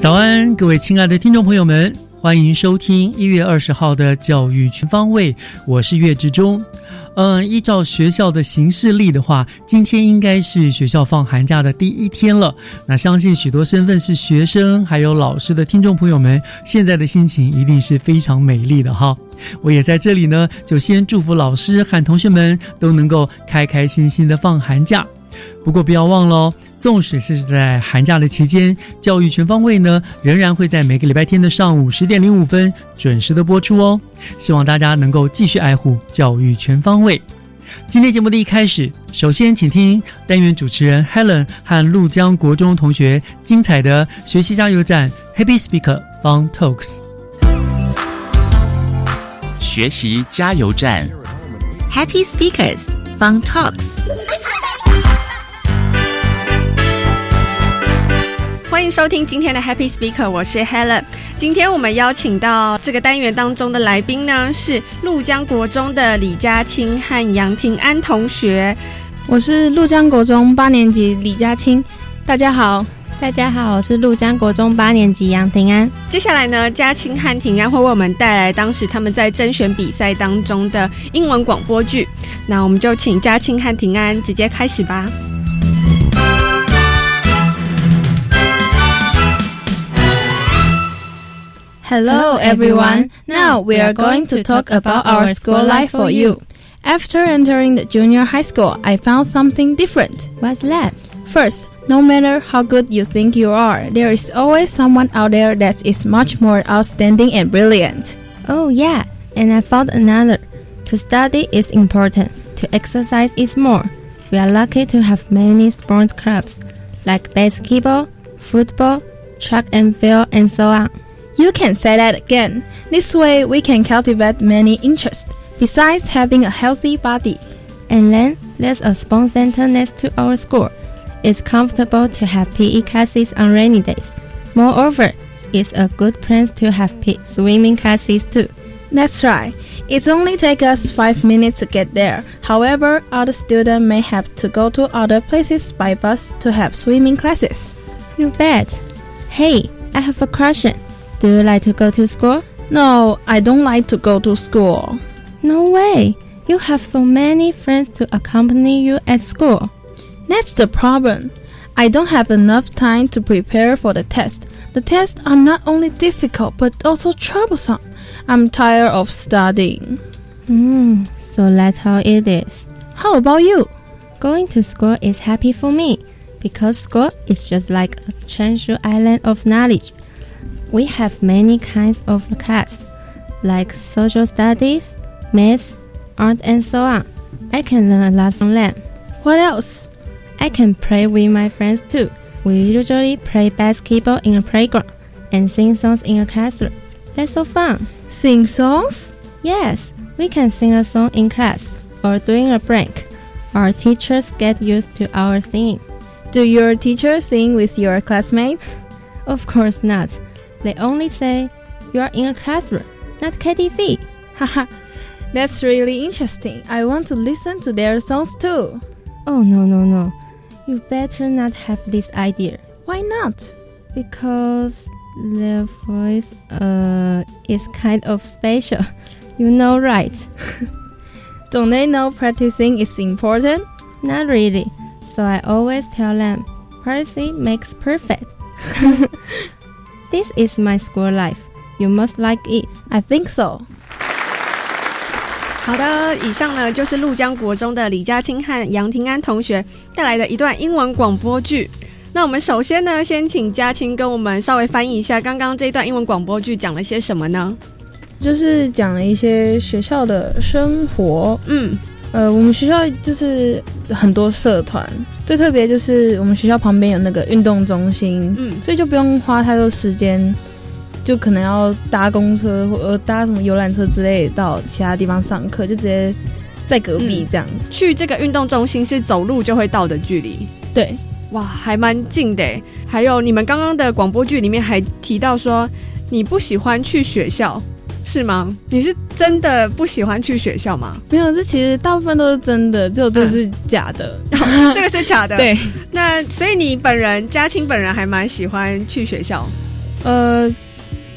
早安，各位亲爱的听众朋友们，欢迎收听一月二十号的教育全方位，我是岳志忠。嗯，依照学校的行事历的话，今天应该是学校放寒假的第一天了。那相信许多身份是学生还有老师的听众朋友们，现在的心情一定是非常美丽的哈。我也在这里呢，就先祝福老师和同学们都能够开开心心的放寒假。不过不要忘了哦，纵使是在寒假的期间，教育全方位呢，仍然会在每个礼拜天的上午十点零五分准时的播出哦。希望大家能够继续爱护教育全方位。今天节目的一开始，首先请听单元主持人 Helen 和陆江国中同学精彩的学习加油站 Happy Speaker Fun Talks。学习加油站。Happy Speakers Fun Talks。欢迎收听今天的 Happy Speaker，我是 Helen。今天我们邀请到这个单元当中的来宾呢，是陆江国中的李佳清和杨庭安同学。我是陆江国中八年级李佳清，大家好。大家好，我是陆江国中八年级杨庭安。接下来呢，佳清和庭安会为我们带来当时他们在甄选比赛当中的英文广播剧。那我们就请佳清和庭安直接开始吧。Hello, everyone. Now we are going to talk about our school life for you. After entering the junior high school, I found something different. What's that? First, no matter how good you think you are, there is always someone out there that is much more outstanding and brilliant. Oh, yeah. And I found another. To study is important. To exercise is more. We are lucky to have many sport clubs like basketball, football, track and field, and so on. You can say that again. This way, we can cultivate many interests, besides having a healthy body. And then there's a sports center next to our school. It's comfortable to have PE classes on rainy days. Moreover, it's a good place to have PE swimming classes too. That's right. It only takes us five minutes to get there. However, other students may have to go to other places by bus to have swimming classes. You bet. Hey, I have a question. Do you like to go to school? No, I don't like to go to school. No way. You have so many friends to accompany you at school. That's the problem. I don't have enough time to prepare for the test. The tests are not only difficult but also troublesome. I'm tired of studying. Hmm, so that's how it is. How about you? Going to school is happy for me because school is just like a treasure island of knowledge. We have many kinds of class, like social studies, math, art, and so on. I can learn a lot from them. What else? I can play with my friends too. We usually play basketball in a playground and sing songs in a classroom. That's so fun. Sing songs? Yes, we can sing a song in class or during a break. Our teachers get used to our singing. Do your teachers sing with your classmates? Of course not. They only say, You are in a classroom, not KTV. Haha, that's really interesting. I want to listen to their songs too. Oh, no, no, no. You better not have this idea Why not? because their voice uh is kind of special. You know, right? Don't they know practicing is important? Not really. So I always tell them, practice makes perfect. This is my school life. You must like it. I think so. 好的，以上呢就是陆江国中的李嘉清和杨廷安同学带来的一段英文广播剧。那我们首先呢，先请嘉清跟我们稍微翻译一下刚刚这一段英文广播剧讲了些什么呢？就是讲了一些学校的生活。嗯，呃，我们学校就是很多社团，最特别就是我们学校旁边有那个运动中心，嗯所以就不用花太多时间，就可能要搭公车或呃搭什么游览车之类到其他地方上课，就直接在隔壁嗯这样子。去这个运动中心是走路就会到的距离。对，哇，还蛮近的。还有你们刚刚的广播剧里面还提到说，你不喜欢去学校，是吗？你是真的不喜欢去学校吗？没有，这其实大部分都是真的，只有这是假的。这个是假的。对，那所以你本人嘉清本人还蛮喜欢去学校。呃，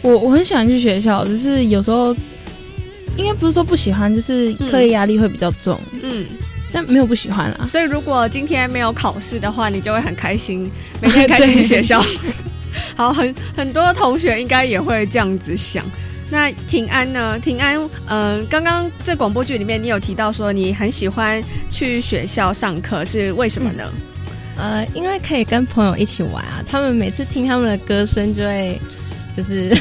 我我很喜欢去学校，只是有时候应该不是说不喜欢，就是课业压力会比较重，嗯，但没有不喜欢啦。所以如果今天没有考试的话，你就会很开心，每天开心去学校。好，很很多同学应该也会这样子想。那平安呢？平安，嗯、刚刚在广播剧里面你有提到说你很喜欢去学校上课，是为什么呢？呃，因为可以跟朋友一起玩啊，他们每次听他们的歌声就会，就是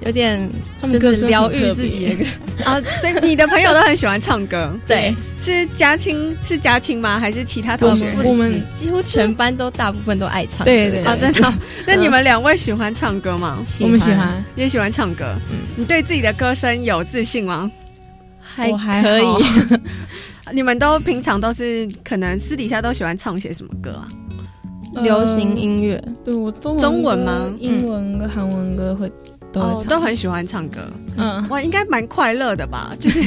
有点就是他们歌声疗愈自己的歌。啊，所以你的朋友都很喜欢唱歌。对，是嘉青是嘉青吗？还是其他同学？我我们们几乎全班都大部分都爱唱歌。对对啊，真的哦。那你们两位喜欢唱歌吗？我们喜欢，也喜欢唱歌。嗯你对自己的歌声有自信吗？还我还可以。你们都平常都是可能私底下都喜欢唱些什么歌啊？流行音乐，对我中文中文吗英文跟韩文歌会都会哦，都很喜欢唱歌。嗯，哇，应该蛮快乐的吧？就是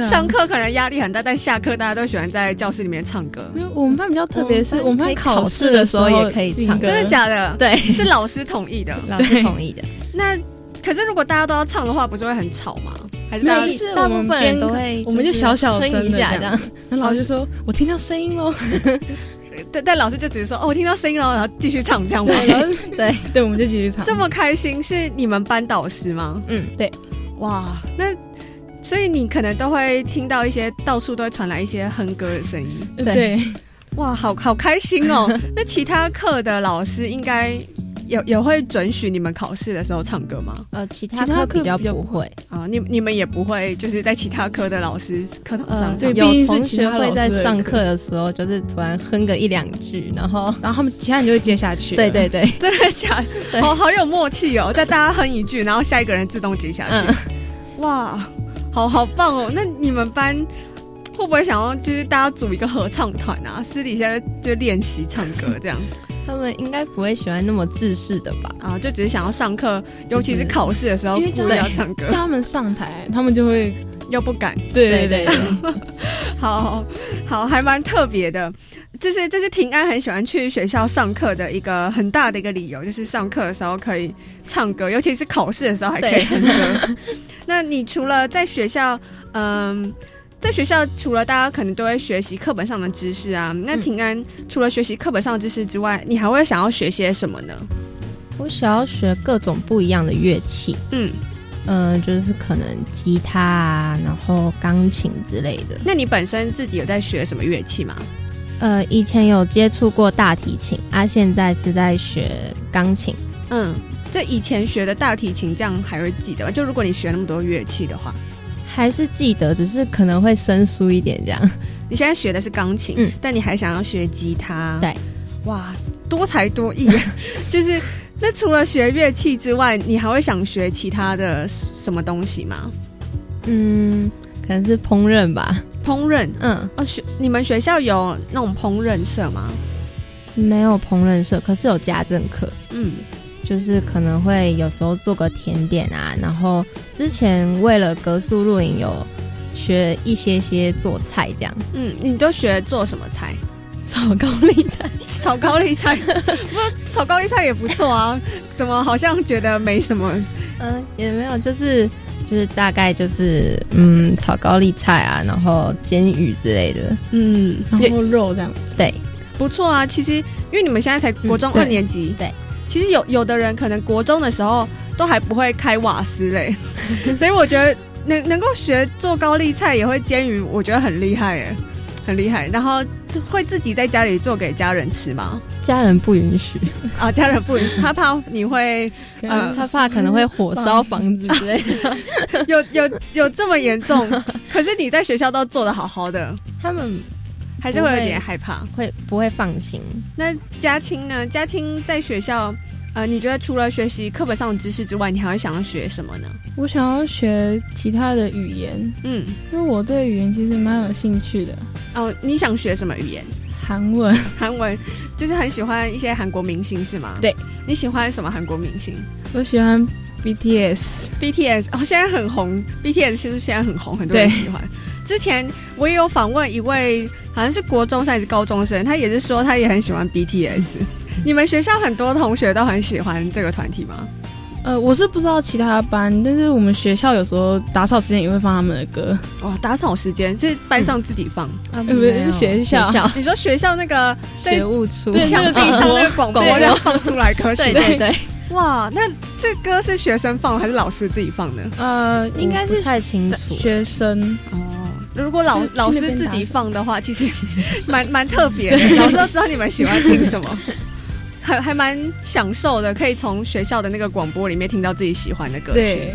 啊上课可能压力很大，但下课大家都喜欢在教室里面唱歌。因为，我们班比较特别，是我们班考试的时候候也可以唱歌真的假的？对，是老师同意的。老师同意的。那可是如果大家都要唱的话，不是会很吵吗？还是大家就是大部分人都会，我们就小小声哼一下这样。然后老师就说：“ 我听到声音喽。但但老师就只是说哦，我听到声音了，然后继续唱这样吗？对，对，对，我们就继续唱。这么开心是你们班导师吗？嗯，对，哇，那所以你可能都会听到一些到处都会传来一些哼歌的声音，对对对，哇，好好开心哦。那其他课的老师应该也也会准许你们考试的时候唱歌吗？呃，其他其他比较不不会，啊，你你们也不会就是在其他科的老师课堂上呃，对唱毕竟是有同学会在上课课的时候，就是突然哼个一两句，然后，然后他们其他人就会接下去。对对，对，真的假的？好好有默契哦，在 大家哼一句，然后下一个人自动接下去。嗯，哇，好好棒哦！那你们班会不会想要就是大家组一个合唱团啊？私底下就练习唱歌这样他们应该不会喜欢那么自式的吧？啊？就只是想要上课，尤其是考试的时候，因为真的要唱歌叫，他们上台，他们就会又不敢。对对对对，好好，还蛮特别的。这是这是平安很喜欢去学校上课的一个很大的一个理由，就是上课的时候可以唱歌，尤其是考试的时候还可以对哼歌。那你除了在学校，嗯。在学校，除了大家可能都会学习课本上的知识啊，那嗯平安除了学习课本上的知识之外，你还会想要学些什么呢？我想要学各种不一样的乐器，嗯，嗯、就是可能吉他啊，然后钢琴之类的。那你本身自己有在学什么乐器吗？呃，以前有接触过大提琴，啊，现在是在学钢琴。嗯，这以前学的大提琴，这样还会记得吗？就如果你学那么多乐器的话，还是记得，只是可能会生疏一点这样。你现在学的是钢琴，嗯但你还想要学吉他，对，哇，多才多艺，就是那除了学乐器之外，你还会想学其他的什么东西吗？嗯，可能是烹饪吧。烹饪嗯，哦，学你们学校有那种烹饪社吗？没有烹饪社，可是有家政课，嗯，就是可能会有时候做个甜点啊。然后之前为了格宿露营有学一些些做菜这样，嗯，你都学做什么菜？炒高丽菜。炒高丽菜，不，炒高丽菜也不错啊。怎么好像觉得没什么？嗯，也没有，就是就是大概就是嗯，炒高丽菜啊，然后煎鱼之类的，嗯，然后肉这样子。对，不错啊。其实因为你们现在才国中二年级，对，其实有有的人可能国中的时候都还不会开瓦斯嘞，所以我觉得能能够学做高丽菜也会煎鱼，我觉得很厉害哎，很厉害。然后会自己在家里做给家人吃吗？家人不允许啊，家人不允许，他怕你会，呃，他怕可能会火烧房子之类的，有有有这么严重？可是你在学校都做的好好的，他们还是会有点害怕，会不会放心？那嘉青呢？嘉青在学校，呃，你觉得除了学习课本上的知识之外，你还会想要学什么呢？我想要学其他的语言，嗯，因为我对语言其实蛮有兴趣的。哦，你想学什么语言？韩文，韩文就是很喜欢一些韩国明星是吗？对，你喜欢什么韩国明星？我喜欢 BTS，BTS 哦，现在很红，BTS 其实现在很红，很多人喜欢。之前我也有访问一位好像是国中生还是高中生，他也是说他也很喜欢 BTS。你们学校很多同学都很喜欢这个团体吗？呃，我是不知道其他班，但是我们学校有时候打扫时间也会放他们的歌。哇，打扫时间是班上自己放，啊，不是学校。你说学校那个学务处墙壁上那个广播要放出来歌曲？对对对。哇，那这歌是学生放还是老师自己放的？呃，应该是太清楚。学生哦，如果老老师自己放的话，其实 蛮蛮特别的。老师都知道你们喜欢听什么。还还蛮享受的，可以从学校的那个广播里面听到自己喜欢的歌曲。对，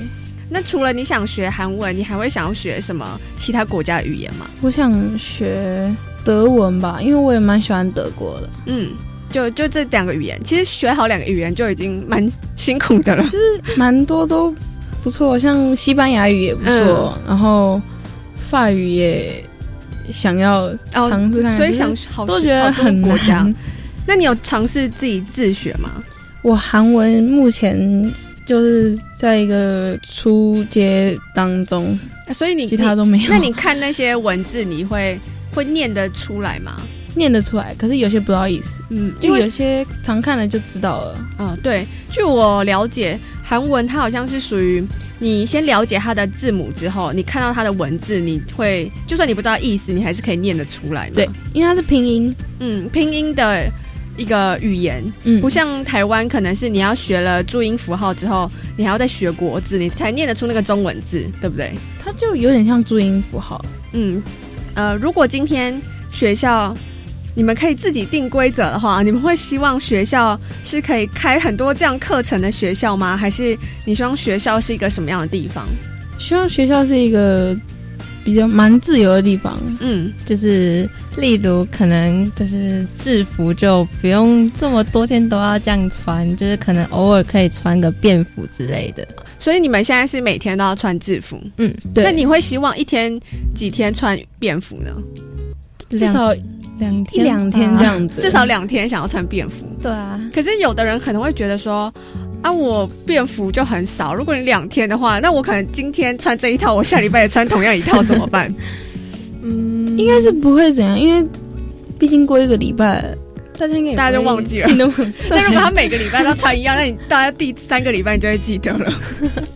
那除了你想学韩文，你还会想要学什么其他国家语言吗？我想学德文吧，因为我也蛮喜欢德国的。嗯，就就这两个语言，其实学好两个语言就已经蛮辛苦的了。就是蛮多都不错，像西班牙语也不错，然后法语也想要尝试看，所以想好都觉得很难家。那你有尝试自己自学吗？我韩文目前就是在一个初阶当中，所以你其他都没有。那你看那些文字，你会会念得出来吗？念得出来，可是有些不知道意思。嗯，就有些常看了就知道了。嗯，对。据我了解，韩文它好像是属于你先了解它的字母之后，你看到它的文字，你会就算你不知道意思，你还是可以念得出来。对，因为它是拼音。嗯，拼音的。一个语言，嗯，不像台湾，可能是你要学了注音符号之后，你还要再学国字，你才念得出那个中文字，对不对？它就有点像注音符号。嗯，呃，如果今天学校你们可以自己定规则的话，你们会希望学校是可以开很多这样课程的学校吗？还是你希望学校是一个什么样的地方？希望学校是一个。比较蛮自由的地方，嗯，就是例如可能就是制服就不用这么多天都要这样穿，就是可能偶尔可以穿个便服之类的。所以你们现在是每天都要穿制服，嗯，对。那你会希望一天几天穿便服呢？至少两一两天这样子，至少两天想要穿便服。对啊，可是有的人可能会觉得说。啊，我便服就很少。如果你两天的话，那我可能今天穿这一套，我下礼拜也穿同样一套，怎么办？嗯，应该是不会怎样，因为毕竟过一个礼拜，大家应该大家就忘记了。但如果他每个礼拜都穿一样，那你大家第三个礼拜你就会记得了。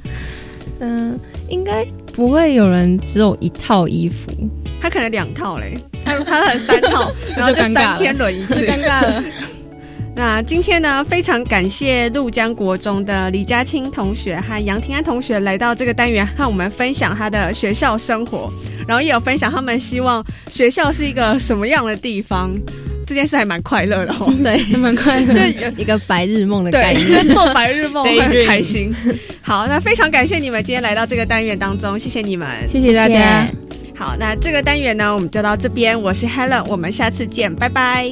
嗯，应该不会有人只有一套衣服，他可能两套嘞，他他很三套，然后就三天轮一次，尴尬了。那今天呢，非常感谢陆江国中的李嘉青同学和杨庭安同学来到这个单元，和我们分享他的学校生活，然后也有分享他们希望学校是一个什么样的地方。这件事还蛮快乐的哦，对，蛮快乐，就一个白日梦的概念，做白日梦会很开心。好，那非常感谢你们今天来到这个单元当中，谢谢你们，谢谢大家。好，那这个单元呢，我们就到这边。我是 Helen，我们下次见，拜拜。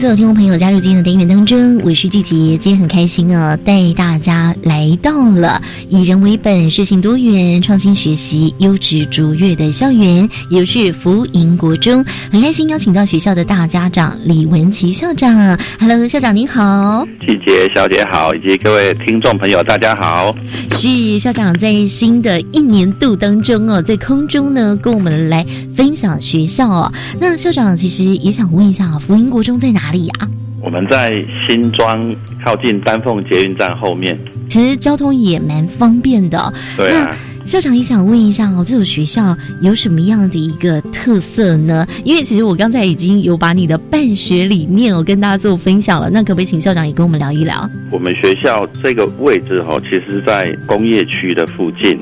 所有听众朋友加入今天的单元当中，我是季杰，今天很开心哦，带大家来到了以人为本、适性多元、创新学习、优质卓越的校园，也就是福营国中。很开心邀请到学校的大家长李文琪校长。Hello，校长您好，季杰小姐好，以及各位听众朋友大家好。是校长在新的一年度当中哦，在空中呢跟我们来分享学校哦。那校长其实也想问一下啊，福营国中在哪？哪里呀？我们在新庄靠近丹凤捷运站后面。其实交通也蛮方便的。对啊。校长也想问一下哦，这所学校有什么样的一个特色呢？因为其实我刚才已经有把你的办学理念哦跟大家做分享了，那可不可以请校长也跟我们聊一聊？我们学校这个位置哦，其实在工业区的附近，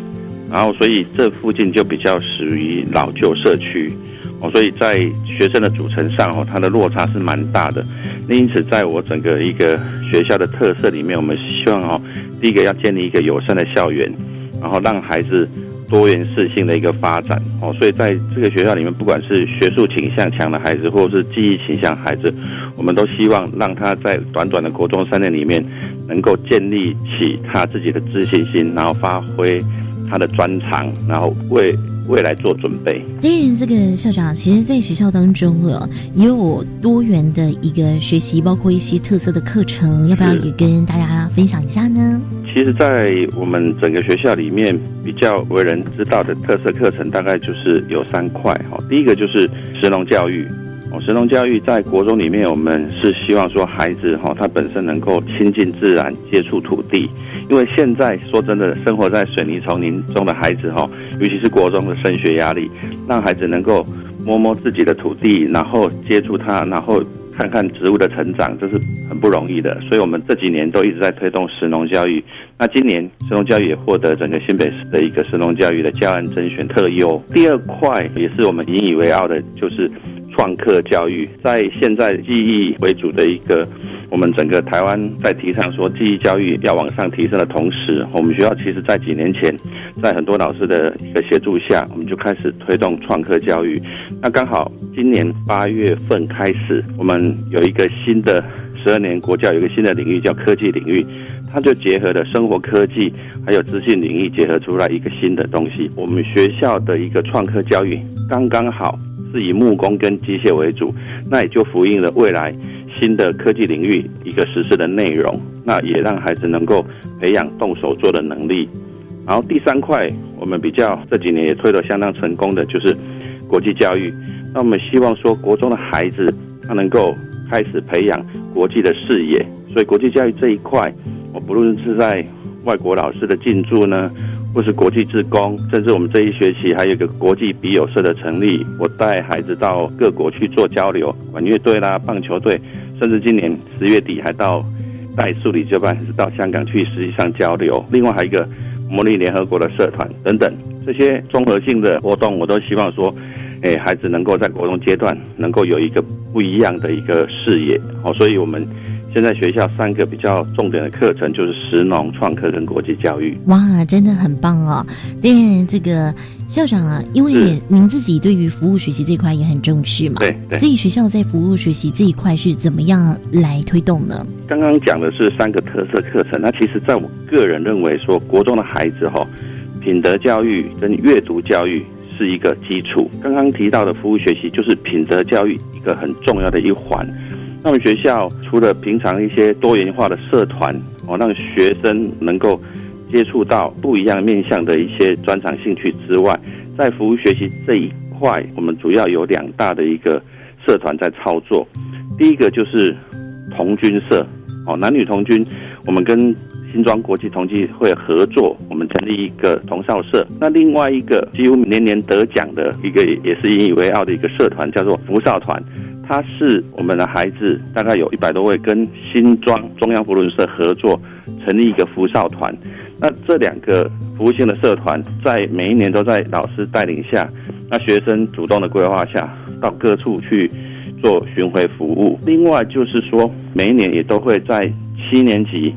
然后所以这附近就比较属于老旧社区。哦，所以在学生的组成上，哦，它的落差是蛮大的。那因此，在我整个一个学校的特色里面，我们希望哦，第一个要建立一个友善的校园，然后让孩子多元适性的一个发展。哦，所以在这个学校里面，不管是学术倾向强的孩子，或是记忆倾向孩子，我们都希望让他在短短的国中三年里面，能够建立起他自己的自信心，然后发挥他的专长，然后为。未来做准备。当然，这个校长其实，在学校当中了，也有多元的一个学习，包括一些特色的课程，要不要也跟大家分享一下呢？其实，在我们整个学校里面，比较为人知道的特色课程，大概就是有三块哈。第一个就是神农教育。哦，神农教育在国中里面，我们是希望说孩子哈，他本身能够亲近自然，接触土地。因为现在说真的，生活在水泥丛林中的孩子哈，尤其是国中的升学压力，让孩子能够摸摸自己的土地，然后接触它，然后看看植物的成长，这是很不容易的。所以我们这几年都一直在推动神农教育。那今年神农教育也获得整个新北市的一个神农教育的教案甄选特优。第二块也是我们引以为傲的，就是。创客教育在现在记忆为主的一个，我们整个台湾在提倡说记忆教育要往上提升的同时，我们学校其实在几年前，在很多老师的一个协助下，我们就开始推动创客教育。那刚好今年八月份开始，我们有一个新的十二年国教有一个新的领域叫科技领域，它就结合了生活科技还有资讯领域结合出来一个新的东西。我们学校的一个创客教育刚刚好。是以木工跟机械为主，那也就呼应了未来新的科技领域一个实施的内容，那也让孩子能够培养动手做的能力。然后第三块，我们比较这几年也推得相当成功的就是国际教育。那我们希望说国中的孩子他能够开始培养国际的视野，所以国际教育这一块，我不论是在外国老师的进驻呢。或是国际职工，甚至我们这一学期还有一个国际笔友社的成立，我带孩子到各国去做交流，管乐队啦、棒球队，甚至今年十月底还到带数理就办，是到香港去实际上交流。另外还有一个模拟联合国的社团等等，这些综合性的活动，我都希望说，哎，孩子能够在国中阶段能够有一个不一样的一个视野。好，所以我们。现在学校三个比较重点的课程就是实农创客跟国际教育。哇，真的很棒哦！对这个校长啊，因为您自己对于服务学习这一块也很重视嘛，对，所以学校在服务学习这一块是怎么样来推动呢？刚刚讲的是三个特色课程，那其实在我个人认为说，国中的孩子哈，品德教育跟阅读教育是一个基础。刚刚提到的服务学习就是品德教育一个很重要的一环。那么学校除了平常一些多元化的社团哦，让学生能够接触到不一样面向的一些专长兴趣之外，在服务学习这一块，我们主要有两大的一个社团在操作。第一个就是童军社哦，男女童军，我们跟新庄国际同济会合作，我们成立一个童少社。那另外一个几乎年年得奖的一个也是引以为傲的一个社团，叫做福少团。他是我们的孩子，大概有一百多位，跟新庄中央福伦社合作成立一个福少团。那这两个服务性的社团，在每一年都在老师带领下，那学生主动的规划下，到各处去做巡回服务。另外就是说，每一年也都会在七年级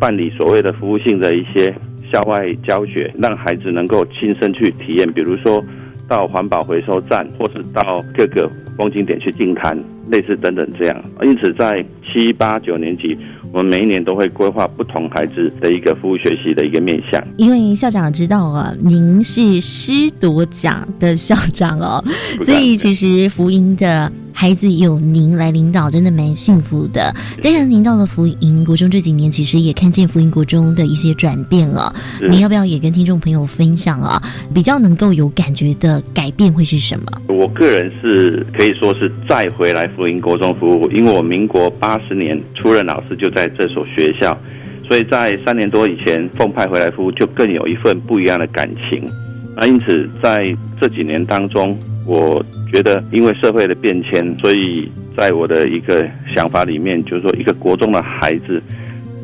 办理所谓的服务性的一些校外教学，让孩子能够亲身去体验，比如说到环保回收站，或是到各个风景点去净滩，类似等等这样。因此，在七八九年级。我们每一年都会规划不同孩子的一个服务学习的一个面向。因为校长知道啊，您是师铎奖的校长哦，所以其实福音的。孩子有您来领导，真的蛮幸福的。当然，您到了福音国中这几年，其实也看见福音国中的一些转变了。您要不要也跟听众朋友分享啊？比较能够有感觉的改变会是什么？我个人是可以说是再回来福音国中服务，因为我民国八十年出任老师就在这所学校，所以在三年多以前奉派回来服务，就更有一份不一样的感情。那因此在这几年当中。我觉得，因为社会的变迁，所以在我的一个想法里面，就是说，一个国中的孩子，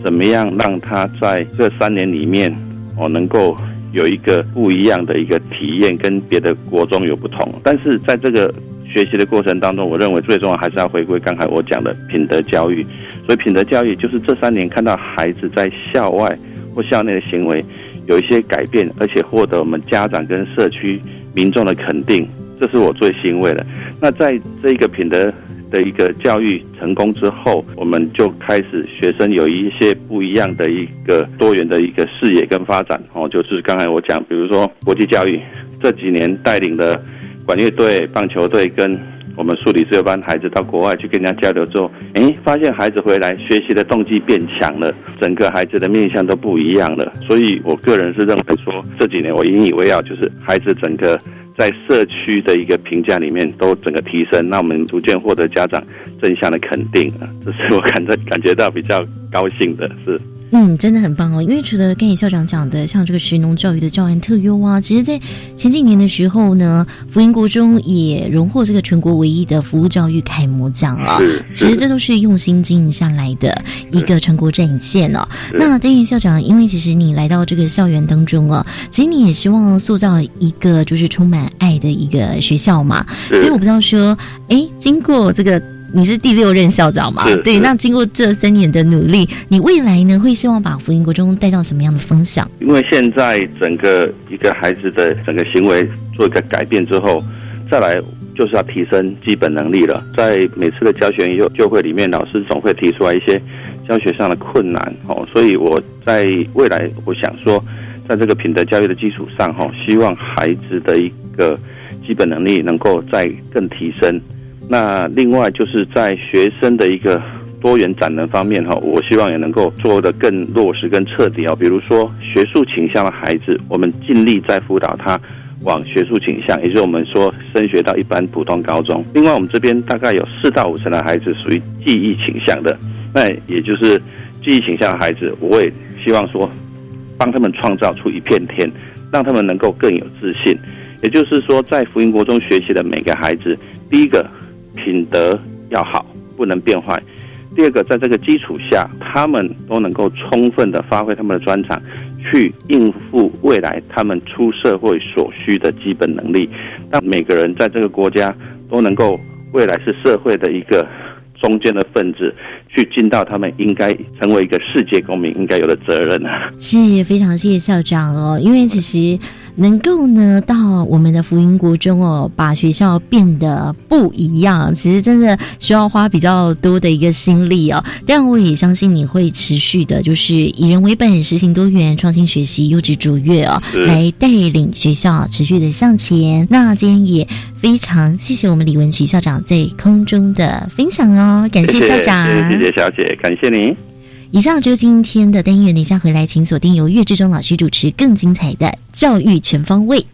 怎么样让他在这三年里面，哦，能够有一个不一样的一个体验，跟别的国中有不同。但是在这个学习的过程当中，我认为最重要还是要回归刚才我讲的品德教育。所以，品德教育就是这三年看到孩子在校外或校内的行为有一些改变，而且获得我们家长跟社区民众的肯定。这是我最欣慰的。那在这一个品德的一个教育成功之后，我们就开始学生有一些不一样的一个多元的一个视野跟发展。哦，就是刚才我讲，比如说国际教育，这几年带领的管乐队、棒球队跟我们数理自由班孩子到国外去跟人家交流之后，哎，发现孩子回来学习的动机变强了，整个孩子的面向都不一样了。所以我个人是认为说，这几年我引以为傲，就是孩子整个。在社区的一个评价里面都整个提升，那我们逐渐获得家长正向的肯定啊，这是我感觉感觉到比较高兴的是。嗯，真的很棒哦！因为除了跟你校长讲的，像这个学农教育的教案特优啊，其实，在前几年的时候呢，福音国中也荣获这个全国唯一的服务教育楷模奖啊。其实这都是用心经营下来的一个成果展现哦。那丁云校长，因为其实你来到这个校园当中啊，其实你也希望塑造一个就是充满爱的一个学校嘛。所以我不知道说，哎，经过这个。你是第六任校长嘛？对，那经过这三年的努力，你未来呢会希望把福音国中带到什么样的方向？因为现在整个一个孩子的整个行为做一个改变之后，再来就是要提升基本能力了。在每次的教学就就会里面，老师总会提出来一些教学上的困难哦，所以我在未来我想说，在这个品德教育的基础上哈，希望孩子的一个基本能力能够再更提升。那另外就是在学生的一个多元展能方面哈，我希望也能够做的更落实、更彻底哦。比如说学术倾向的孩子，我们尽力在辅导他往学术倾向，也就是我们说升学到一般普通高中。另外，我们这边大概有四到五成的孩子属于记忆倾向的，那也就是记忆倾向的孩子，我也希望说帮他们创造出一片天，让他们能够更有自信。也就是说，在福音国中学习的每个孩子，第一个。品德要好，不能变坏。第二个，在这个基础下，他们都能够充分的发挥他们的专长，去应付未来他们出社会所需的基本能力。让每个人在这个国家都能够未来是社会的一个中间的分子，去尽到他们应该成为一个世界公民应该有的责任啊！是非常谢谢校长哦，因为其实。能够呢到我们的福音国中哦，把学校变得不一样，其实真的需要花比较多的一个心力哦。但我也相信你会持续的，就是以人为本，实行多元创新学习，优质卓越哦，来带领学校持续的向前。那今天也非常谢谢我们李文琪校长在空中的分享哦，感谢校长，谢谢小姐，感谢您。以上就是今天的单元，等一下回来，请锁定由岳志忠老师主持更精彩的教育全方位。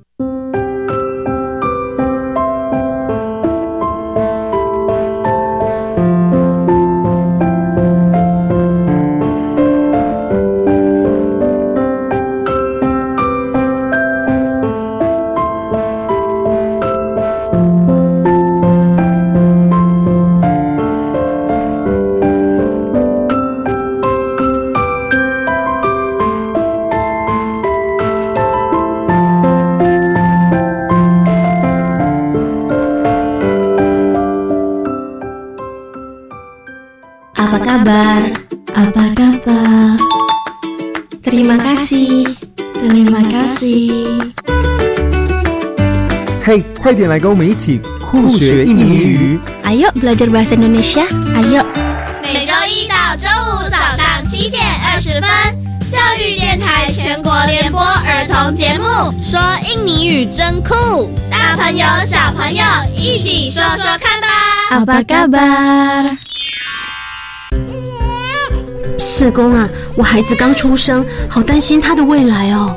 快点来跟我们一起酷学印尼语！Ayo belajar bahasa Indonesia. Ayo. 每周一到周五早上七点二十分，教育电台全国联播儿童节目，说印尼语真酷！大朋友小朋友一起说说看吧。Apa kabar？社工啊，我孩子刚出生，好担心他的未来哦。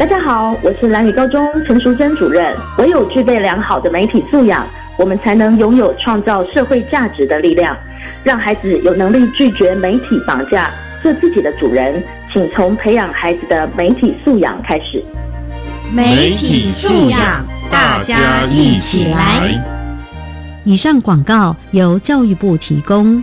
大家好，我是蓝宇高中陈淑珍主任。唯有具备良好的媒体素养，我们才能拥有创造社会价值的力量，让孩子有能力拒绝媒体绑架，做自己的主人。请从培养孩子的媒体素养开始。媒体素养，大家一起来。以上广告由教育部提供。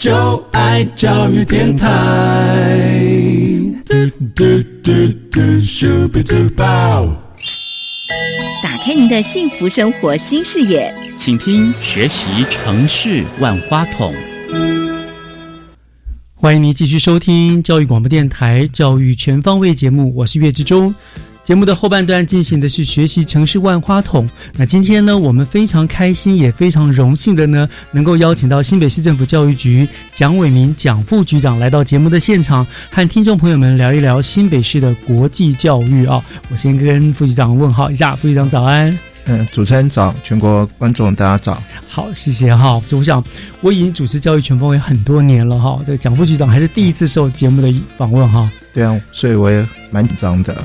就爱教育电台。打开您的幸福生活新视野，请听学习城市万花筒。欢迎您继续收听教育广播电台《教育全方位》节目，我是岳志忠。节目的后半段进行的是学习城市万花筒。那今天呢，我们非常开心，也非常荣幸的呢，能够邀请到新北市政府教育局蒋伟明蒋副局长来到节目的现场，和听众朋友们聊一聊新北市的国际教育啊。我先跟副局长问好一下，副局长早安。嗯，主持人早，全国观众大家早。好，谢谢哈。就我想，我已经主持教育全方位很多年了哈。这个蒋副局长还是第一次受节目的访问哈。对啊，所以我也蛮紧张的。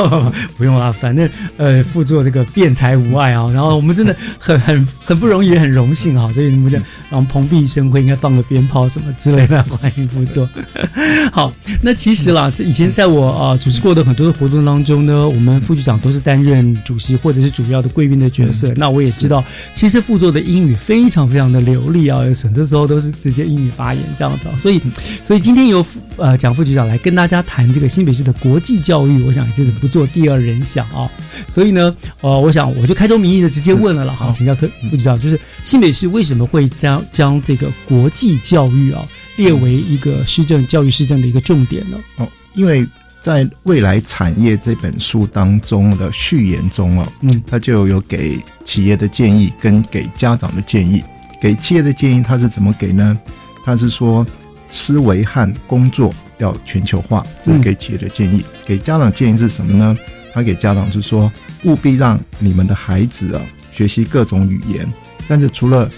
不用啦，反正呃，副座这个辩才无碍啊。然后我们真的很 很很不容易，也很荣幸哈。所以你们就然后蓬荜生辉，应该放个鞭炮什么之类的，欢迎副座。好，那其实啦，以前在我啊、呃、主持过的很多的活动当中呢，我们副局长都是担任主席或者是主要的贵宾的角色。嗯、那我也知道，其实副座的英语非常非常的流利啊，很多时候都是直接英语发言这样子。所以，所以今天由呃蒋副局长来跟大家谈这个新北市的国际教育，我想也是不做第二人想啊。所以呢，呃，我想我就开宗明义的直接问了了，哈，请教科副局长，就是新北市为什么会将将这个国际教育啊列为一个市政教育市政的一个重点呢？哦，因为在未来产业这本书当中的序言中哦，嗯，他就有给企业的建议跟给家长的建议。给企业的建议他是怎么给呢？他是说思维和工作要全球化，这是给企业的建议。给家长建议是什么呢？他给家长是说，务必让你们的孩子啊学习各种语言，但是除了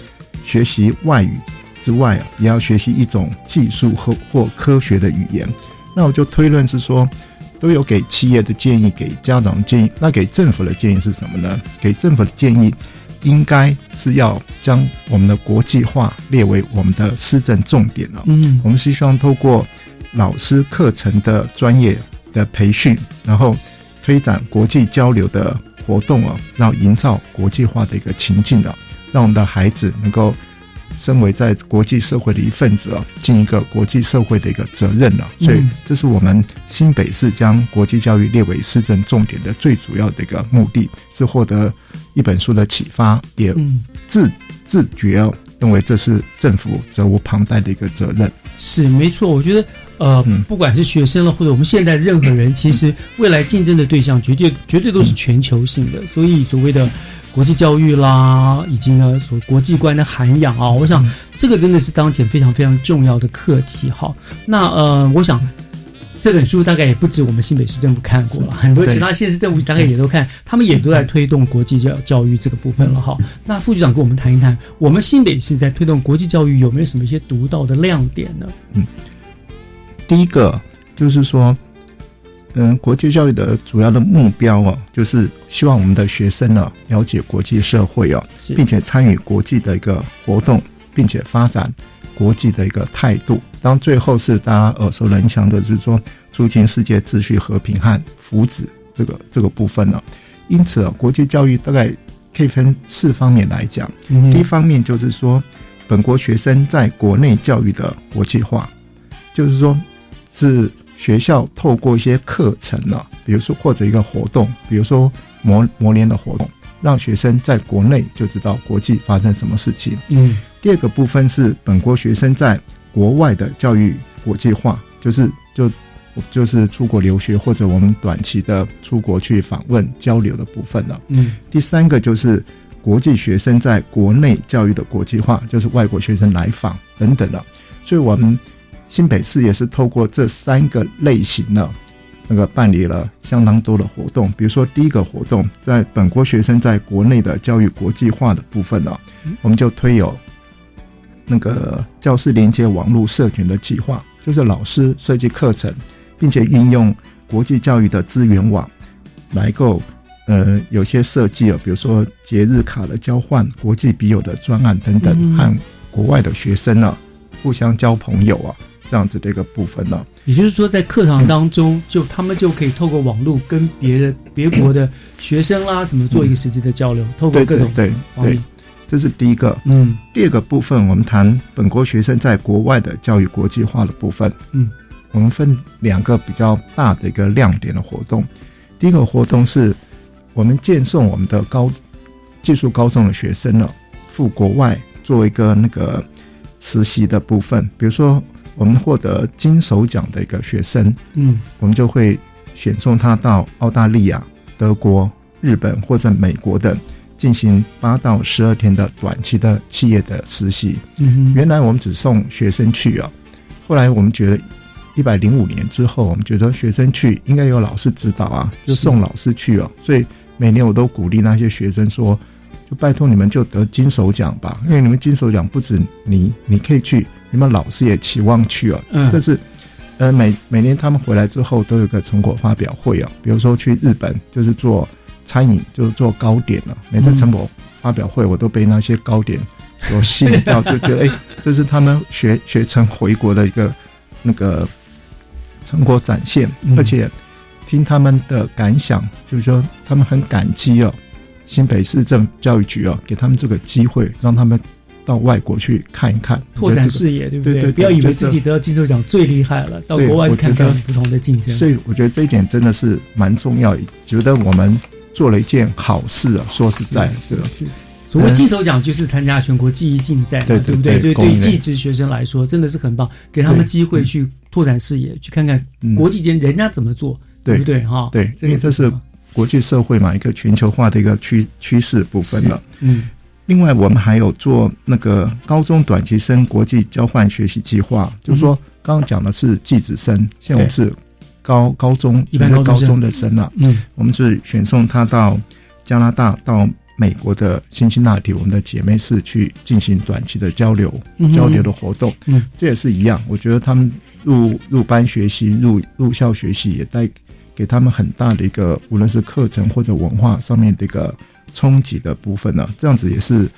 学习外语之外啊，也要学习一种技术和或科学的语言。那我就推论是说，都有给企业的建议，给家长建议。那给政府的建议是什么呢？给政府的建议。应该是要将我们的国际化列为我们的施政重点了。嗯，我们是希望透过老师课程的专业的培训，然后推展国际交流的活动啊，然后营造国际化的一个情境哦，让我们的孩子能够身为在国际社会的一份子啊，尽一个国际社会的一个责任了。所以，这是我们新北市将国际教育列为市政重点的最主要的一个目的，是获得。一本书的启发，也自、嗯、自觉认为这是政府责无旁贷的一个责任。是没错，我觉得呃，不管是学生了，或者我们现在任何人，其实未来竞争的对象绝对绝对都是全球性的，所以所谓的国际教育啦，以及呢所国际观的涵养啊，我想这个真的是当前非常非常重要的课题。哈，那呃，我想。这本书大概也不止我们新北市政府看过了，很多其他县市政府大概也都看，他们也都在推动国际教教育这个部分了哈。那副局长跟我们谈一谈，我们新北市在推动国际教育有没有什么一些独到的亮点呢？嗯，第一个就是说，嗯，国际教育的主要的目标啊，就是希望我们的学生呢了解国际社会啊，并且参与国际的一个活动，并且发展。国际的一个态度，当最后是大家耳熟能详的，就是说促进世界秩序、和平和福祉这个这个部分呢。因此啊，国际教育大概可以分四方面来讲。第一方面就是说，本国学生在国内教育的国际化，就是说，是学校透过一些课程呢，比如说或者一个活动，比如说模模联的活动，让学生在国内就知道国际发生什么事情。嗯。第二个部分是本国学生在国外的教育国际化，就是就就是出国留学或者我们短期的出国去访问交流的部分了。嗯，第三个就是国际学生在国内教育的国际化，就是外国学生来访等等的。所以，我们新北市也是透过这三个类型呢，那个办理了相当多的活动。比如说，第一个活动在本国学生在国内的教育国际化的部分呢，我们就推有。那个教室连接网络社群的计划，就是老师设计课程，并且运用国际教育的资源网来够，呃，有些设计啊，比如说节日卡的交换、国际笔友的专案等等，和国外的学生呢互相交朋友啊，这样子的一个部分呢。也就是说，在课堂当中，就他们就可以透过网络跟别的别国的学生啦，什么做一个实际的交流，透过各种对对。这是第一个，嗯，第二个部分，我们谈本国学生在国外的教育国际化的部分，嗯，我们分两个比较大的一个亮点的活动。第一个活动是我们荐送我们的高技术高中的学生呢赴国外做一个那个实习的部分，比如说我们获得金手奖的一个学生，嗯，我们就会选送他到澳大利亚、德国、日本或者美国的。进行八到十二天的短期的企业的实习。嗯，原来我们只送学生去啊，后来我们觉得一百零五年之后，我们觉得学生去应该有老师指导啊，就送老师去哦。所以每年我都鼓励那些学生说，就拜托你们就得金手奖吧，因为你们金手奖不止你你可以去，你们老师也期望去啊。嗯，这是呃每每年他们回来之后都有个成果发表会啊，比如说去日本就是做。餐饮就是做糕点了。每次陈博发表会，我都被那些糕点所吸引到，就觉得哎，这是他们学学成回国的一个那个成果展现。而且听他们的感想，就是说他们很感激哦，新北市政教育局哦，给他们这个机会，让他们到外国去看一看，拓展视野，对不对？不要以为自己得到金手奖最厉害了，到国外看看不同的竞争。所以我觉得这一点真的是蛮重要，觉得我们。做了一件好事啊！说实在，是是。所谓金手奖就是参加全国记忆竞赛，对对不对？对对，技职学生来说真的是很棒，给他们机会去拓展视野，去看看国际间人家怎么做，对不对？哈，对，因为这是国际社会嘛，一个全球化的一个趋趋势部分了。嗯。另外，我们还有做那个高中短期生国际交换学习计划，就是说刚刚讲的是技职生，现在我们是。高高中一般高中的生了，嗯，我们是选送他到加拿大、到美国的辛辛那提，我们的姐妹市去进行短期的交流、交流的活动。嗯，这也是一样。我觉得他们入入班学习、入入校学习，也带给他们很大的一个，无论是课程或者文化上面的一个冲击的部分呢。这样子也是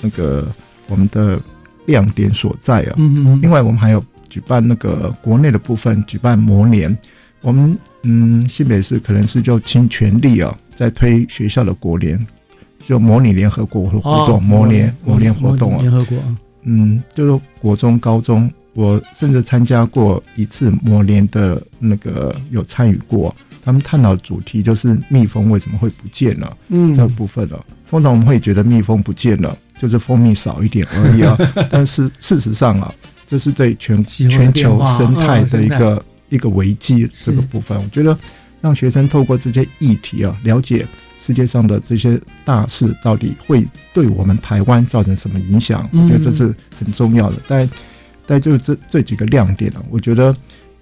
那个我们的亮点所在啊。嗯嗯。另外，我们还有举办那个国内的部分，举办模联。我们嗯，新北市可能是就倾全力啊，在推学校的国联，就模拟联合国活动，模联模联活动啊，联合国，嗯，就是国中、高中，我甚至参加过一次模联的那个有参与过，他们探讨主题就是蜜蜂为什么会不见了，嗯，这部分的，通常我们会觉得蜜蜂不见了，就是蜂蜜少一点而已啊，但是事实上啊。这是对全全球生态的一个一个危机这个部分。我觉得让学生透过这些议题啊，了解世界上的这些大事到底会对我们台湾造成什么影响，我觉得这是很重要的。但但就这这几个亮点啊，我觉得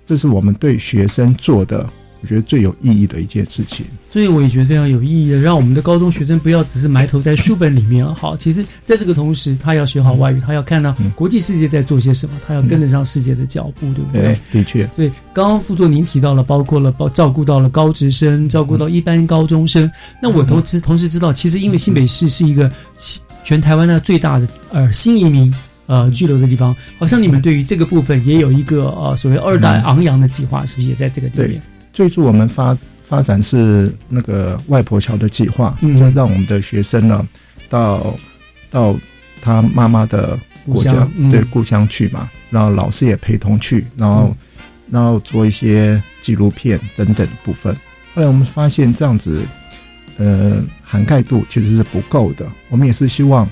这是我们对学生做的。我觉得最有意义的一件事情，所以我也觉得非常有意义的，让我们的高中学生不要只是埋头在书本里面了好，其实在这个同时，他要学好外语，他要看到国际世界在做些什么，他要跟得上世界的脚步，对不对？的确。所以，刚刚副座您提到了，包括了包照顾到了高职生，照顾到一般高中生。那我同时同时知道，其实因为新北市是一个全台湾的最大的呃新移民呃居留的地方，好像你们对于这个部分也有一个呃所谓二代昂扬的计划，是不是也在这个里面？最初我们发发展是那个外婆桥的计划，就让我们的学生呢到到他妈妈的国家对故乡去嘛，然后老师也陪同去，然后然后做一些纪录片等等部分。后来我们发现这样子，呃，涵盖度其实是不够的。我们也是希望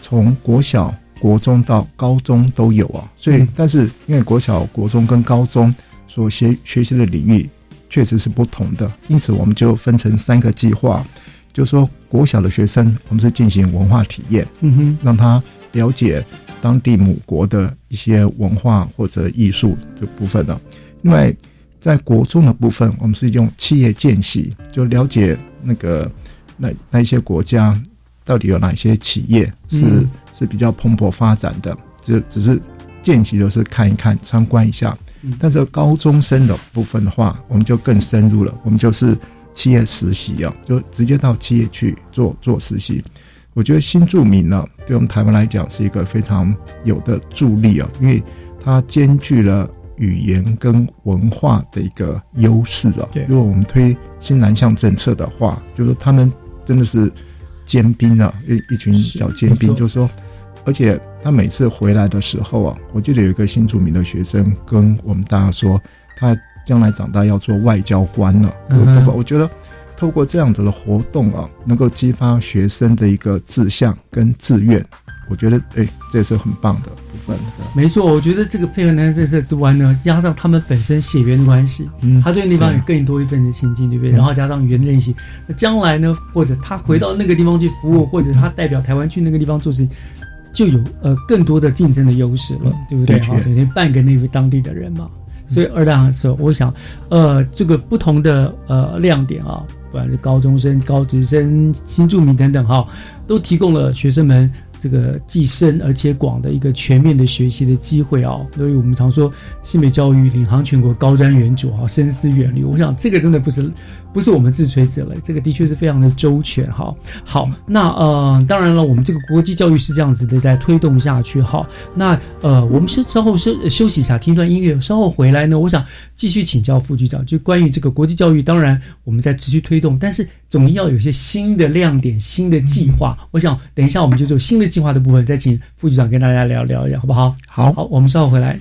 从国小、国中到高中都有啊。所以，但是因为国小、国中跟高中所学学习的领域。确实是不同的，因此我们就分成三个计划，就是说国小的学生，我们是进行文化体验，嗯哼，让他了解当地母国的一些文化或者艺术这部分的。另外，在国中的部分，我们是用企业见习，就了解那个那那一些国家到底有哪些企业是是比较蓬勃发展的，就只是见习，就是看一看、参观一下。但是高中生的部分的话，我们就更深入了。我们就是企业实习啊，就直接到企业去做做实习。我觉得新住民呢，对我们台湾来讲是一个非常有的助力啊，因为它兼具了语言跟文化的一个优势啊。如果我们推新南向政策的话，就是他们真的是尖兵啊，一一群小尖兵，就是说。而且他每次回来的时候啊，我记得有一个新著名的学生跟我们大家说，他将来长大要做外交官了。嗯，我觉得透过这样子的活动啊，能够激发学生的一个志向跟志愿，我觉得哎，这也是很棒的部分。没错，我觉得这个配合南政策之外呢，加上他们本身血缘的关系，嗯，他对那地方有更多一份的亲近，对不对？然后加上语言练习，那将来呢，或者他回到那个地方去服务，或者他代表台湾去那个地方做事。就有呃更多的竞争的优势了，对不对？哈，等于半个那位当地的人嘛。所以二大行说，我想，呃，这个不同的呃亮点啊，不管是高中生、高职生、新住民等等哈，都提供了学生们。这个既深而且广的一个全面的学习的机会啊，所以我们常说新美教育领航全国，高瞻远瞩啊，深思远虑。我想这个真的不是不是我们自吹自擂，这个的确是非常的周全哈。好，那呃，当然了，我们这个国际教育是这样子的在推动下去哈。那呃，我们是稍后休休息一下，听段音乐，稍后回来呢，我想继续请教副局长，就关于这个国际教育，当然我们在持续推动，但是总要有些新的亮点、新的计划。我想等一下我们就做新的。计划的部分，再请副局长跟大家聊聊一聊，好不好？好，好，我们稍后回来。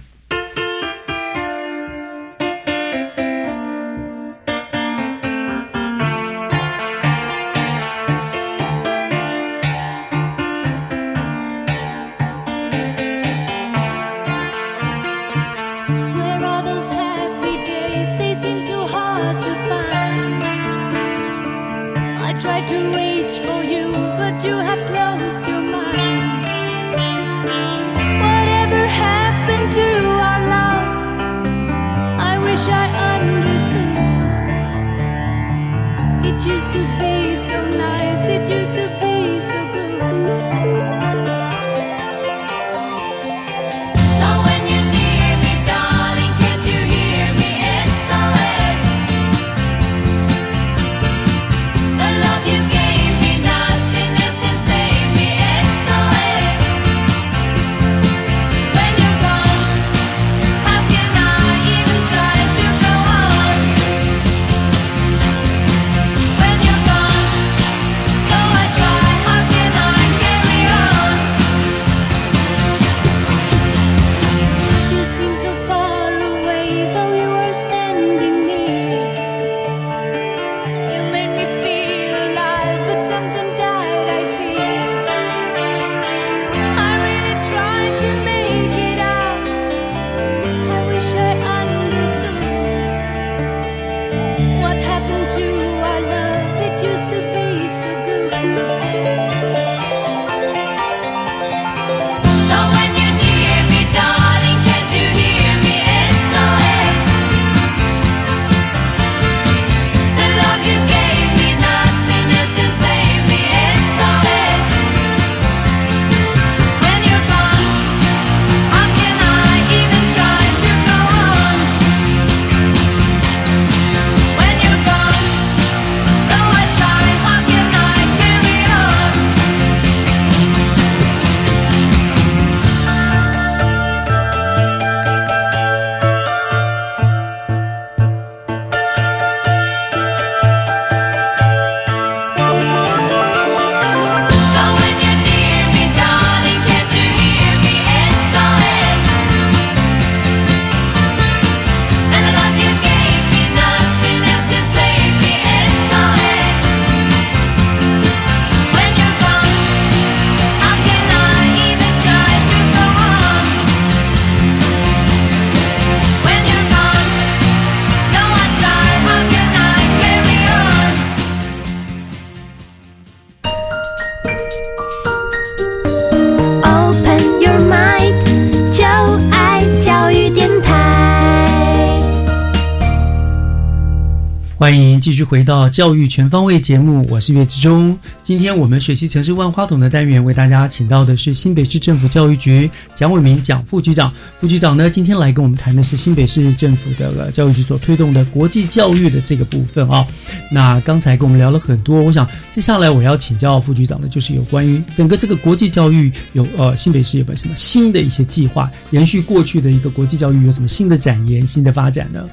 继续回到教育全方位节目，我是岳志忠。今天我们学习城市万花筒的单元，为大家请到的是新北市政府教育局蒋伟明蒋副局长。副局长呢，今天来跟我们谈的是新北市政府的教育局所推动的国际教育的这个部分啊。那刚才跟我们聊了很多，我想接下来我要请教副局长的，就是有关于整个这个国际教育有呃新北市有没有什么新的一些计划，延续过去的一个国际教育有什么新的展延、新的发展呢？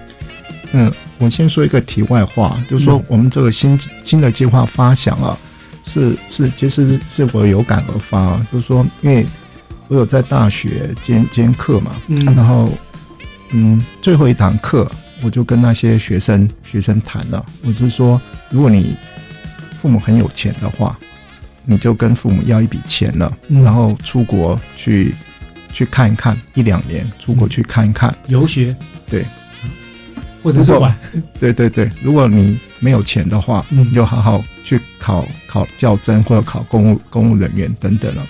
嗯，我先说一个题外话，就是说我们这个新新的计划发想啊，是是其实是我有感而发，就是说，因为我有在大学兼兼课嘛，嗯，然后嗯，最后一堂课我就跟那些学生学生谈了，我就说，如果你父母很有钱的话，你就跟父母要一笔钱了，然后出国去去看一看一两年，出国去看一看。游学，对。或者是玩，对对对，如果你没有钱的话，你就好好去考考教甄或者考公务公务人员等等了。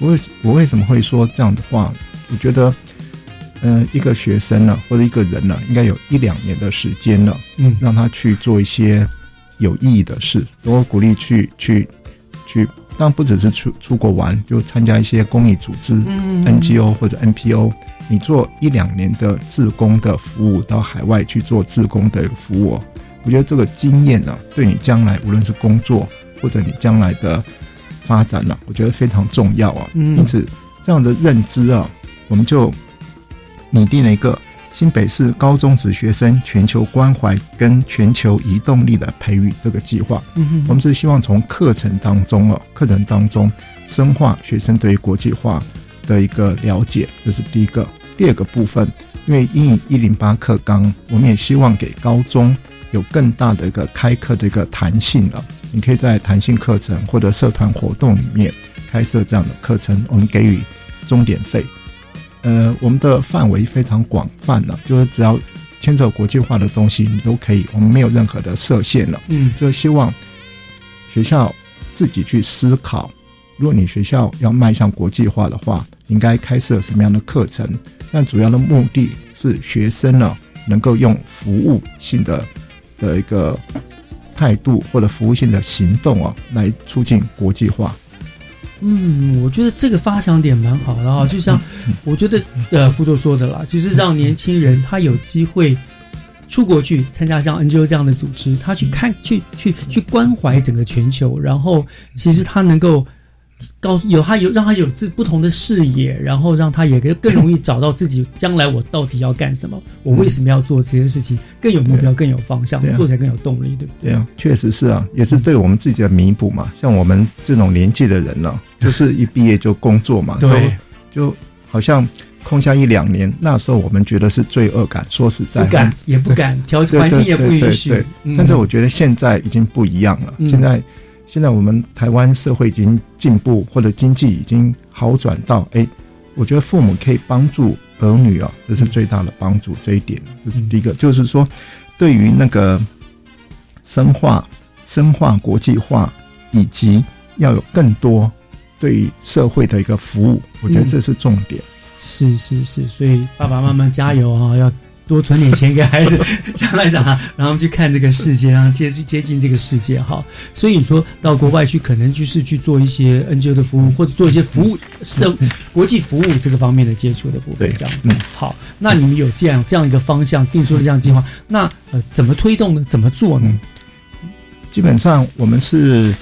我我为什么会说这样的话？我觉得，嗯，一个学生呢，或者一个人呢，应该有一两年的时间了，嗯，让他去做一些有意义的事。多鼓励去去去，当然不只是出出国玩，就参加一些公益组织，NGO 或者 NPO。你做一两年的自工的服务，到海外去做自工的服务，我觉得这个经验呢，对你将来无论是工作或者你将来的发展呢，我觉得非常重要啊。因此，这样的认知啊，我们就拟定了一个新北市高中职学生全球关怀跟全球移动力的培育这个计划。嗯哼我们是希望从课程当中哦，课程当中深化学生对于国际化。的一个了解，这是第一个。第二个部分，因为英语一零八课纲，我们也希望给高中有更大的一个开课的一个弹性了。你可以在弹性课程或者社团活动里面开设这样的课程，我们给予钟点费。呃，我们的范围非常广泛了，就是只要牵扯国际化的东西，你都可以，我们没有任何的设限了。嗯，就希望学校自己去思考。如果你学校要迈向国际化的话，应该开设什么样的课程？但主要的目的是学生呢能够用服务性的的一个态度或者服务性的行动啊，来促进国际化。嗯，我觉得这个发想点蛮好的啊，就像我觉得呃，副座说的啦，其实让年轻人他有机会出国去参加像 NGO 这样的组织，他去看去去去关怀整个全球，然后其实他能够。告诉有他有让他有自不同的视野，然后让他也更更容易找到自己将来我到底要干什么，我为什么要做这件事情，更有目标，更有方向，做起来更有动力，对不对？对啊，确实是啊，也是对我们自己的弥补嘛。像我们这种年纪的人呢，就是一毕业就工作嘛，对，就好像空下一两年，那时候我们觉得是罪恶感。说实在，不敢也不敢，条环境也不允许。但是我觉得现在已经不一样了，现在。现在我们台湾社会已经进步，或者经济已经好转到，哎，我觉得父母可以帮助儿女啊，这是最大的帮助。这一点，这是第一个，就是说，对于那个深化、深化国际化，以及要有更多对社会的一个服务，我觉得这是重点。是是是，所以爸爸妈妈加油啊！要。多存点钱给孩子，将来长大，然后去看这个世界，然后接接近这个世界哈。所以你说到国外去，可能就是去做一些 NGO 的服务，或者做一些服务社国际服务这个方面的接触的部分，这样子。好，那你们有这样这样一个方向，定出了这样计划，那呃怎么推动呢？怎么做呢？基本上我们是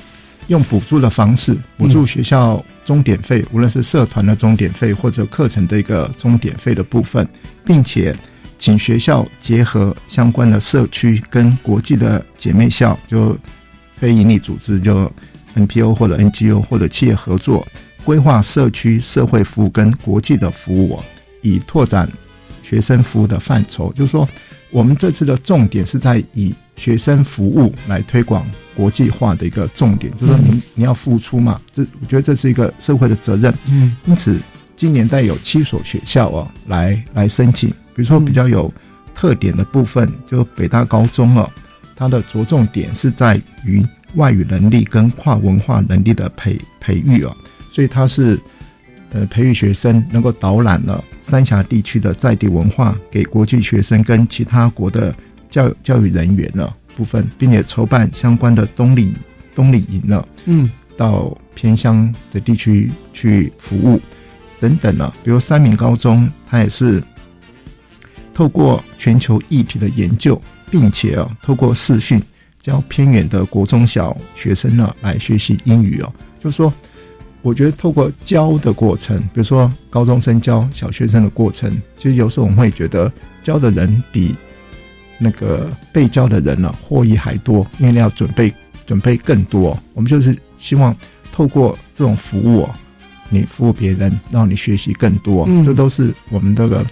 用补助的方式，补助学校终点费，无论是社团的终点费或者课程的一个终点费的部分，并且。请学校结合相关的社区跟国际的姐妹校，就非营利组织，就 NPO 或者 NGO 或者企业合作，规划社区社会服务跟国际的服务，以拓展学生服务的范畴。就是说，我们这次的重点是在以学生服务来推广国际化的一个重点。就是说，你你要付出嘛，这我觉得这是一个社会的责任。嗯，因此今年带有七所学校哦来来申请。比如说比较有特点的部分，就北大高中哦，它的着重点是在于外语能力跟跨文化能力的培培育哦，所以它是呃培育学生能够导览了三峡地区的在地文化给国际学生跟其他国的教教育人员了。部分，并且筹办相关的冬令冬令营了，嗯，到偏乡的地区去服务等等呢。比如三明高中，它也是透过全球议题的研究，并且啊，透过视讯教偏远的国中小学生呢来学习英语哦。就是说，我觉得透过教的过程，比如说高中生教小学生的过程，其实有时候我们会觉得教的人比那个被教的人呢获益还多，因为你要准备准备更多。我们就是希望透过这种服务，你服务别人，让你学习更多，嗯这都是我们这个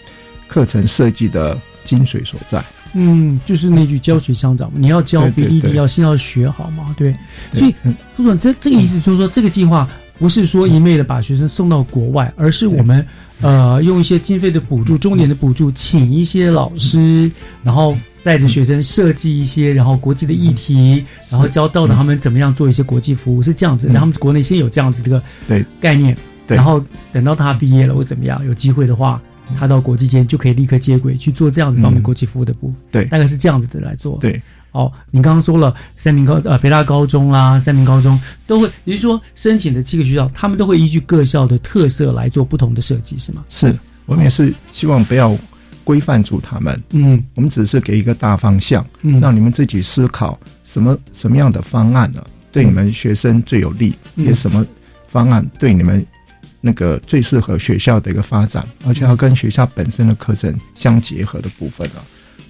课程设计的精髓所在。嗯，就是那句教学相长，你要教比一定要先要学好嘛，对。所以副总，这这个意思就是说，这个计划不是说一昧的把学生送到国外，而是我们呃用一些经费的补助、重点的补助，请一些老师，然后带着学生设计一些然后国际的议题，然后教导他们怎么样做一些国际服务，是这样子，让他们国内先有这样子这个对概念，对然后等到他毕业了或怎么样，有机会的话。他到国际间就可以立刻接轨去做这样子方面国际服务的部，对，大概是这样子的来做。对，哦，你刚刚说了三明高呃北大高中啦，三明高中都会，也就是说申请的七个学校，他们都会依据各校的特色来做不同的设计，是吗？是我们也是希望不要规范住他们，嗯，我们只是给一个大方向，嗯。让你们自己思考什么什么样的方案呢，对你们学生最有利，嗯。也什么方案对你们那个最适合学校的一个发展，而且要跟学校本身的课程相结合的部分啊，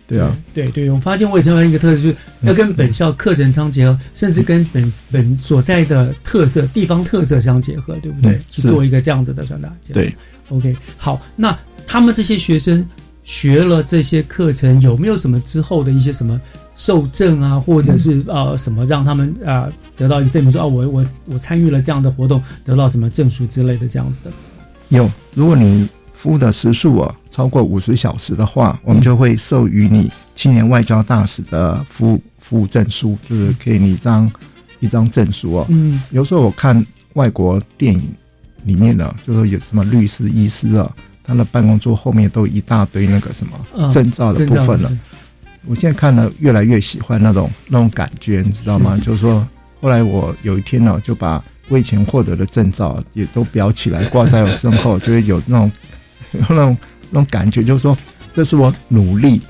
对啊，对对，我发现我也听到一个特色，就是要跟本校课程相结合，甚至跟本本所在的特色、地方特色相结合，对不对？嗯去做一个这样子的传达。对，OK，好，那他们这些学生学了这些课程，有没有什么之后的一些什么受证啊，或者是、呃什么让他们啊、呃得到一个证明说，哦，我我我参与了这样的活动，得到什么证书之类的这样子的？有，如果你服务的时数啊超过五十小时的话，我们就会授予你青年外交大使的服务服务证书，就是给你一张一张证书哦。嗯，有时候我看外国电影里面呢，就说有什么律师、医师啊，他的办公桌后面都一大堆那个什嗯么证照的部分了。我现在看了越来越喜欢那种那种感觉，你知道吗？就是说，后来我有一天呢，就把我以前获得的证照也都裱起来，挂在我身后，就会有那种有 那种那种感觉，就是说，这是我努力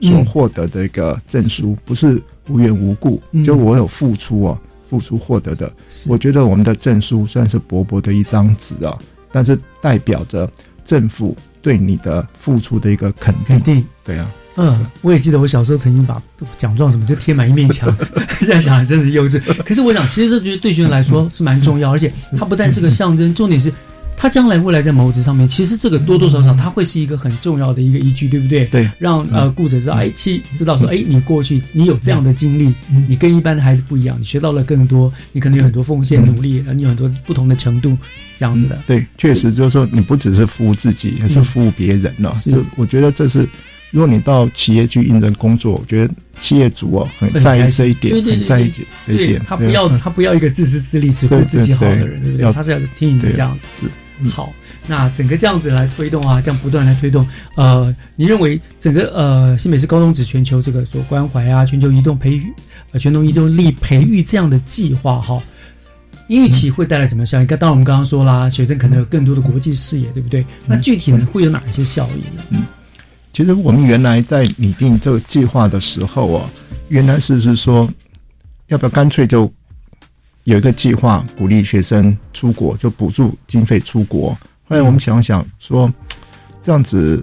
所获得的一个证书，不是无缘无故，嗯就我有付出哦，付出获得的。我觉得我们的证书虽然是薄薄的一张纸啊，但是代表着政府对你的付出的一个肯定。肯定，对啊。嗯，我也记得我小时候曾经把奖状什么就贴满一面墙，现在想还真是幼稚。可是我想，其实这觉得对学生来说是蛮重要，而且它不但是个象征，重点是它将来未来在谋职上面，其实这个多多少少它会是一个很重要的一个依据，对不对？对，让呃雇者知道，哎，其知道说，哎，你过去你有这样的经历，你跟一般的孩子不一样，你学到了更多，你可能有很多奉献努力，你有很多不同的程度，这样子的。对，确实就是说，你不只是服务自己，也是服务别人了。是就我觉得这是，如果你到企业去应征工作，我觉得企业主哦很在意这一点，很在意这一点。他不要他不要一个自私自利、只顾自己好的人，对不对？他是要听你的这样子。好，那整个这样子来推动啊，这样不断来推动。呃，你认为整个呃新北市高中指全球这个所关怀啊，全球移动培育、呃全球移动力培育这样的计划哈？预期会带来什么效应？刚当然我们刚刚说啦，学生可能有更多的国际视野，对不对？那具体呢会有哪一些效应呢？其实我们原来在拟定这个计划的时候哦，原来是是说，要不要干脆就有一个计划鼓励学生出国，就补助经费出国。后来我们想想说，这样子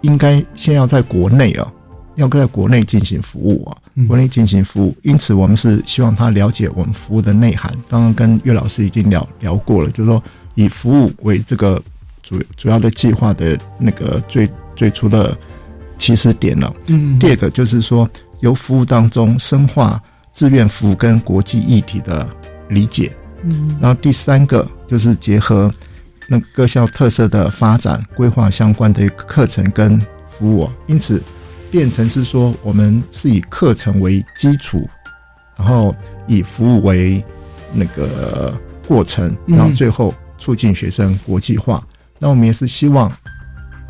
应该先要在国内啊，要在国内进行服务啊，国内进行服务。因此，我们是希望他了解我们服务的内涵。刚刚跟岳老师已经聊聊过了，就是说以服务为这个主主要的计划的那个最最初的起始点了。嗯第二个就是说，由服务当中深化志愿服务跟国际议题的理解。嗯然后第三个就是结合那各校特色的发展规划相关的课程跟服务哦，因此变成是说我们是以课程为基础，然后以服务为那个过程，嗯然后最后促进学生国际化。那我们也是希望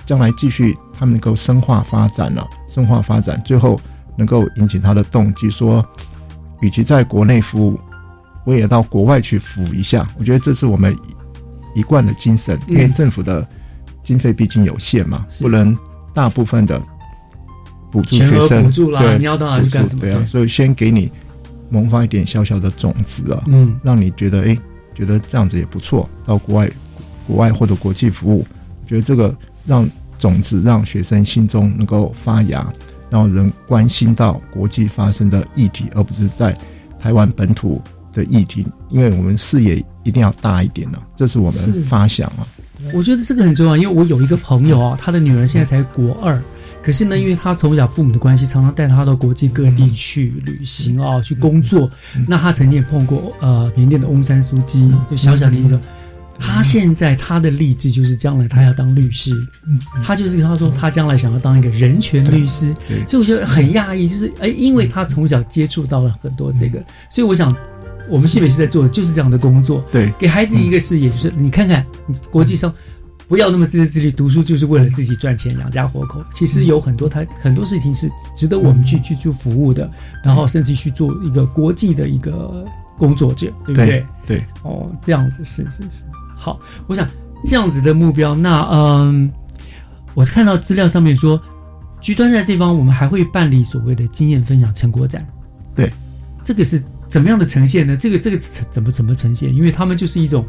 将来继续他们能够深化发展了，深化发展，最后能够引起他的动机，说，与其在国内服务，我也到国外去服务一下。我觉得这是我们一贯的精神，因为政府的经费毕竟有限嘛，不能大部分的补助学生，对，你要到哪去干什么？对啊，所以先给你萌发一点小小的种子啊，嗯，让你觉得哎，觉得这样子也不错，到国外、国外或者国际服务，觉得这个让种子让学生心中能够发芽，让人关心到国际发生的议题，而不是在台湾本土的议题，因为我们视野一定要大一点呢，这是我们发想啊。我觉得这个很重要，因为我有一个朋友啊，他的女儿现在才国二。可是呢，因为他从小父母的关系，常常带他到国际各地去旅行啊，去工作。那他曾经也碰过呃缅甸的翁山苏姬，就小小年纪时候，他现在他的励志就是将来他要当律师。嗯，他就是他说他将来想要当一个人权律师。所以我觉得很讶异，就是哎，因为他从小接触到了很多这个，所以我想我们西北是在做的就是这样的工作。对，给孩子一个视野，就是你看看国际上。不要那么自私自利，读书就是为了自己赚钱养家活口。其实有很多他很多事情是值得我们去去做服务的，然后甚至去做一个国际的一个工作者，对不对？对，哦，这样子是是是。好，我想这样子的目标，那嗯，我看到资料上面说，居端在地方，我们还会办理所谓的经验分享成果展。对，这个是怎么样的呈现呢？这个这个怎么怎么呈现？因为他们就是一种。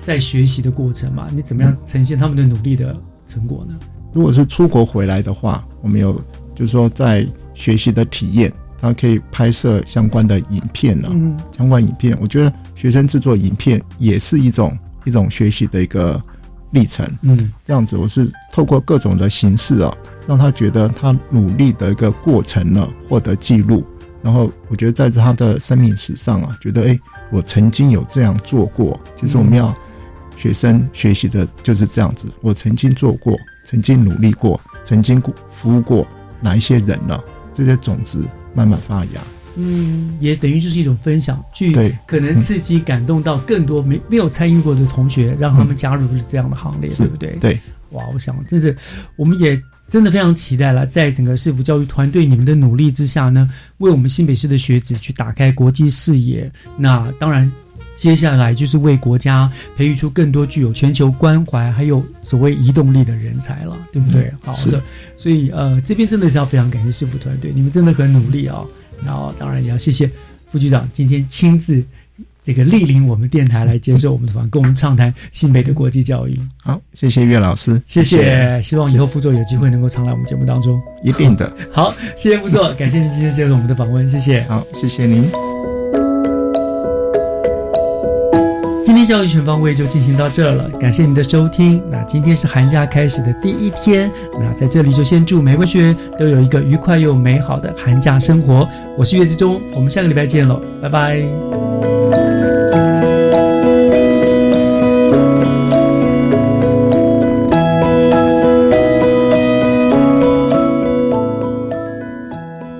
在学习的过程嘛，你怎么样呈现他们的努力的成果呢？如果是出国回来的话，我们有就是说在学习的体验，他可以拍摄相关的影片呢。嗯，相关影片，我觉得学生制作影片也是一种一种学习的一个历程。嗯，这样子，我是透过各种的形式啊，让他觉得他努力的一个过程呢，获得记录。然后我觉得在他的生命史上啊，觉得哎，我曾经有这样做过。其实我们要。学生学习的就是这样子。我曾经做过，曾经努力过，曾经服务过哪一些人呢？这些种子慢慢发芽。嗯，也等于就是一种分享，去可能刺激、感动到更多没没有参与过的同学，让他们加入了这样的行列，对不对？对。哇，我想，真的，我们也真的非常期待了，在整个市府教育团队你们的努力之下呢，为我们新北市的学子去打开国际视野。那当然。接下来就是为国家培育出更多具有全球关怀还有所谓移动力的人才了，对不对？好，是。所以呃，这边真的是要非常感谢师傅团队，你们真的很努力啊。然后当然也要谢谢副局长今天亲自这个莅临我们电台来接受我们的访问，跟我们畅谈新北的国际教育。好，谢谢岳老师，谢谢。希望以后副座有机会能够常来我们节目当中，一定的。好，谢谢副座，感谢您今天接受我们的访问，谢谢。好，谢谢您。教育全方位就进行到这了，感谢你的收听。那今天是寒假开始的第一天，那在这里就先祝每位学员都有一个愉快又美好的寒假生活。我是岳志忠，我们下个礼拜见喽，拜拜。